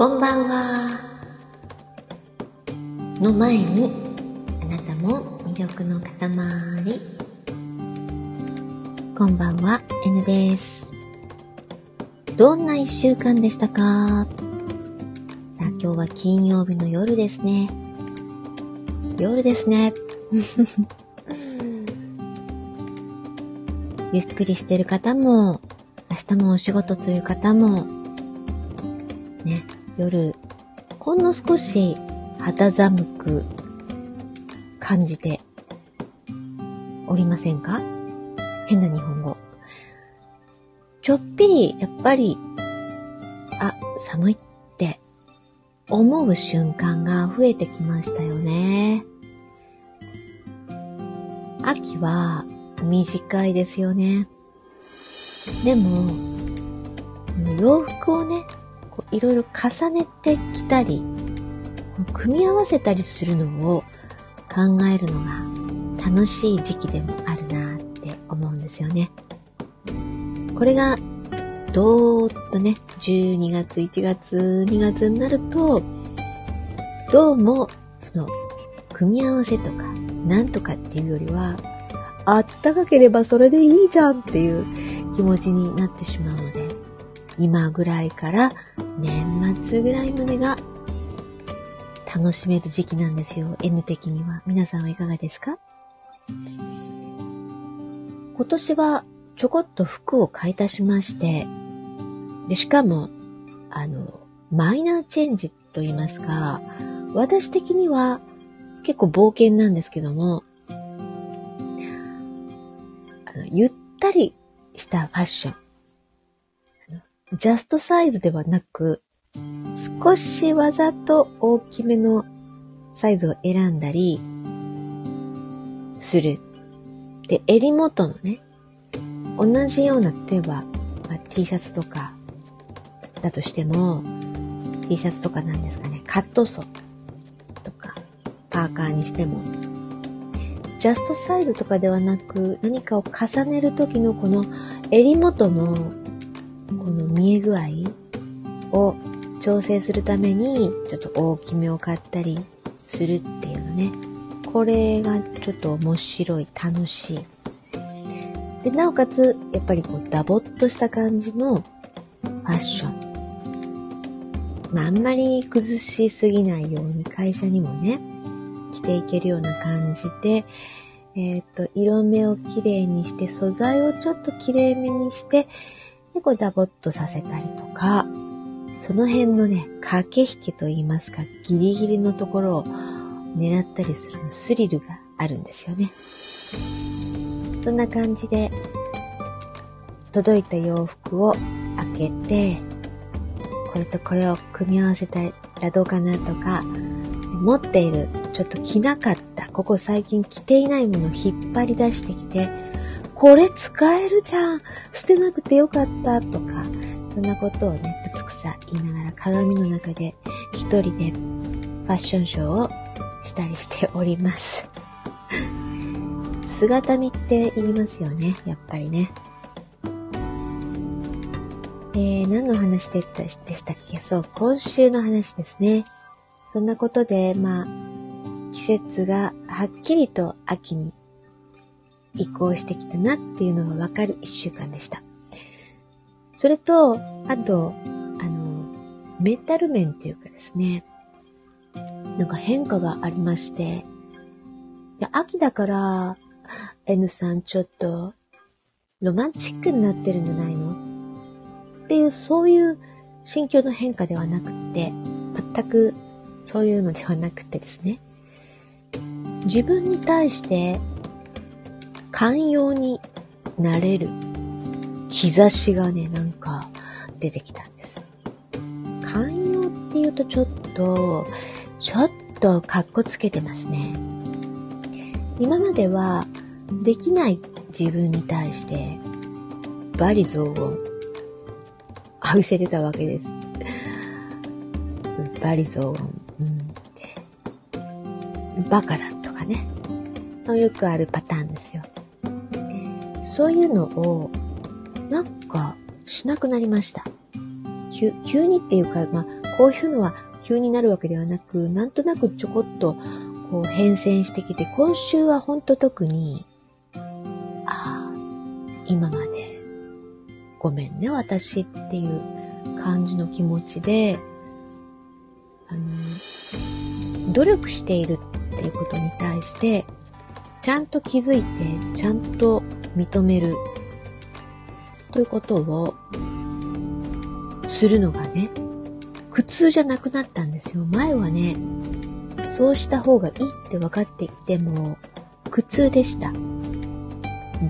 こんばんは。の前に、あなたも魅力の塊。こんばんは、N です。どんな一週間でしたか？さあ今日は金曜日の夜ですね。夜ですね。ゆっくりしてる方も、明日もお仕事という方も、ね、夜、ほんの少し肌寒く感じておりませんか？変な日本語。ちょっぴり、やっぱり、あ、寒いって思う瞬間が増えてきましたよね。秋は短いですよね。でも、洋服をね、いろいろ重ねてきたり、組み合わせたりするのを考えるのが楽しい時期でもあるなって思うんですよね。これが、どーっとね、12月、1月、2月になると、どうも、その、組み合わせとか、なんとかっていうよりは、あったかければそれでいいじゃんっていう気持ちになってしまうので、今ぐらいから年末ぐらいまでが楽しめる時期なんですよ。N 的には。皆さんはいかがですか？今年はちょこっと服を買い足しまして、で、しかも、あの、マイナーチェンジと言いますか、私的には結構冒険なんですけども、あのゆったりしたファッション。ジャストサイズではなく、少しわざと大きめのサイズを選んだりする。で、襟元のね、同じような、例えば、まあ、T シャツとかだとしても、T シャツとかなんですかね、カットソーとか、パーカーにしても、ジャストサイズとかではなく、何かを重ねる時のこの襟元のこの見え具合を調整するために、ちょっと大きめを買ったりするっていうのね。これがちょっと面白い、楽しい。で、なおかつ、やっぱりこう、ダボっとした感じのファッション。まあ、あんまり崩しすぎないように会社にもね、着ていけるような感じで、えっ、と、色目をきれいにして、素材をちょっときれいめにして、で、こうダボっとさせたりとか、その辺のね、駆け引きと言いますか、ギリギリのところを狙ったりするスリルがあるんですよね。そんな感じで、届いた洋服を開けて、これとこれを組み合わせたらどうかなとか、持っている、ちょっと着なかった、ここ最近着ていないものを引っ張り出してきて、これ使えるじゃん捨てなくてよかったとか、そんなことをね、ぶつくさ言いながら鏡の中で一人でファッションショーをしたりしております。姿見って言いますよね、やっぱりね。えー、何の話ででしたっけ？そう、今週の話ですね。そんなことで、まあ、季節がはっきりと秋に移行してきたなっていうのがわかる一週間でした。それと、あと、あの、メンタル面っていうかですね、なんか変化がありまして、いや秋だから、N さんちょっと、ロマンチックになってるんじゃないの？っていう、そういう心境の変化ではなくって、全くそういうのではなくてですね、自分に対して寛容になれる兆しがね、なんか出てきたんです。寛容っていうとちょっと、ちょっとカッコつけてますね。今まではできない自分に対してバリ雑言浴びせてたわけです。バリ雑言、うん、バカだとかね。よくあるパターンですよ。そういうのを、なんか、しなくなりました。急急にっていうか、まあ、こういうのは急になるわけではなく、なんとなくちょこっとこう変遷してきて、今週はほんと特に、ああ、今までごめんね、私っていう感じの気持ちで、あの、努力しているっていうことに対して、ちゃんと気づいて、ちゃんと認めるということをするのがね、苦痛じゃなくなったんですよ。前はね、そうした方がいいって分かっていても苦痛でした。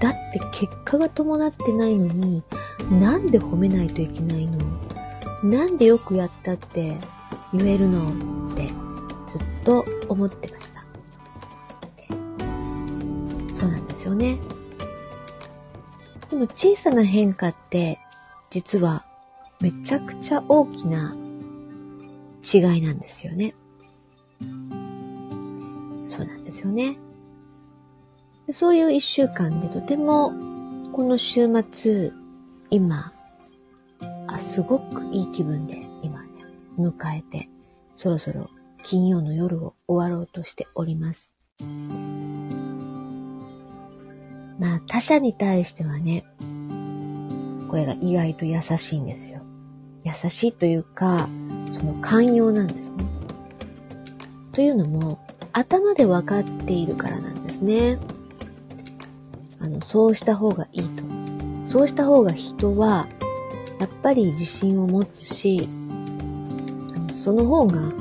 だって結果が伴ってないのに、なんで褒めないといけないの？なんでよくやったって言えるの？ってずっと思ってました。そうなんですよね。でも小さな変化って実はめちゃくちゃ大きな違いなんですよね。そうなんですよね。そういう一週間でとてもこの週末今あすごくいい気分で今ね迎えてそろそろ金曜の夜を終わろうとしております。まあ他者に対してはね、これが意外と優しいんですよ。優しいというか、その寛容なんですね。というのも、頭で分かっているからなんですね。あの、そうした方がいいと。そうした方が人は、やっぱり自信を持つし、その方が、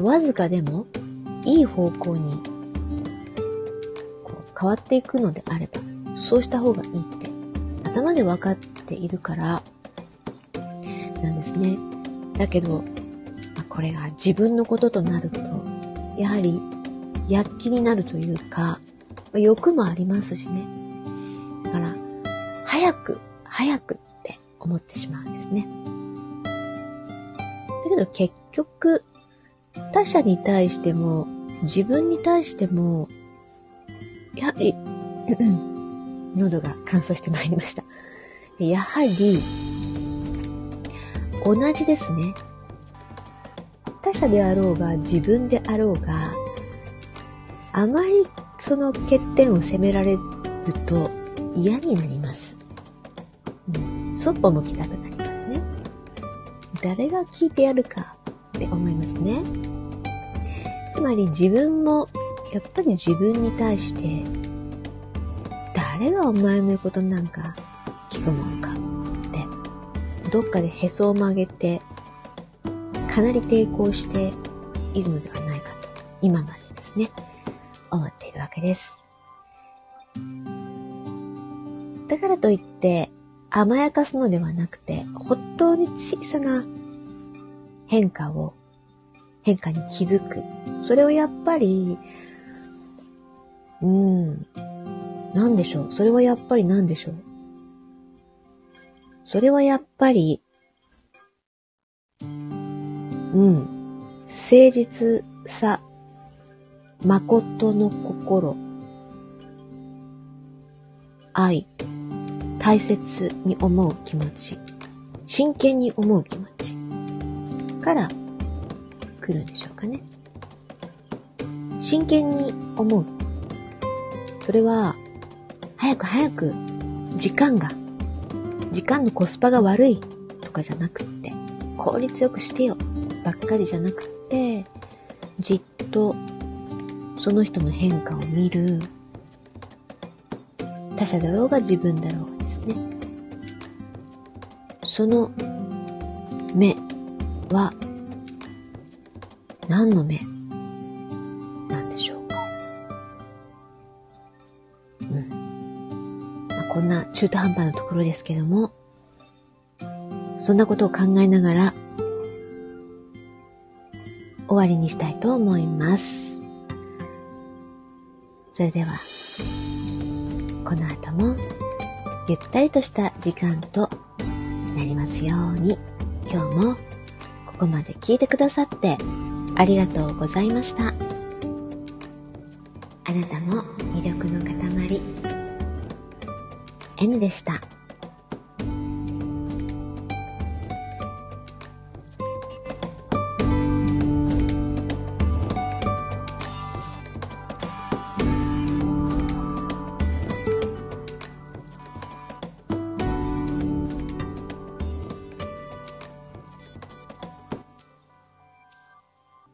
わずかでもいい方向に変わっていくのであれば、そうした方がいいって頭で分かっているからなんですね。だけど、まあ、これが自分のこととなると、やはり躍起になるというか、まあ、欲もありますしね。だから、早く、早くって思ってしまうんですね。だけど結局、他者に対しても、自分に対しても、やはり、喉が乾燥してまいりました。やはり、同じですね。他者であろうが自分であろうが、あまりその欠点を責められると嫌になります。うん、そっぽ向きたくなりますね。誰が聞いてやるかって思いますね。つまり自分もやっぱり自分に対して、誰がお前の言うことなんか聞くもんかって、どっかでへそを曲げて、かなり抵抗しているのではないかと、今までですね、思っているわけです。だからといって、甘やかすのではなくて、本当に小さな変化を、変化に気づく。それをやっぱり、うん。なんでしょう？それはやっぱりなんでしょう？それはやっぱり、うん。誠実さ、誠の心、愛、大切に思う気持ち、真剣に思う気持ちから来るんでしょうかね。真剣に思うそれは、早く早く、時間が、時間のコスパが悪いとかじゃなくって、効率よくしてよばっかりじゃなくって、じっとその人の変化を見る。他者だろうが自分だろうがですね。その目は何の目？こんな中途半端なところですけども、そんなことを考えながら、終わりにしたいと思います。それでは、この後も、ゆったりとした時間となりますように、今日もここまで聞いてくださってありがとうございました。あなたも魅力の塊 N でした。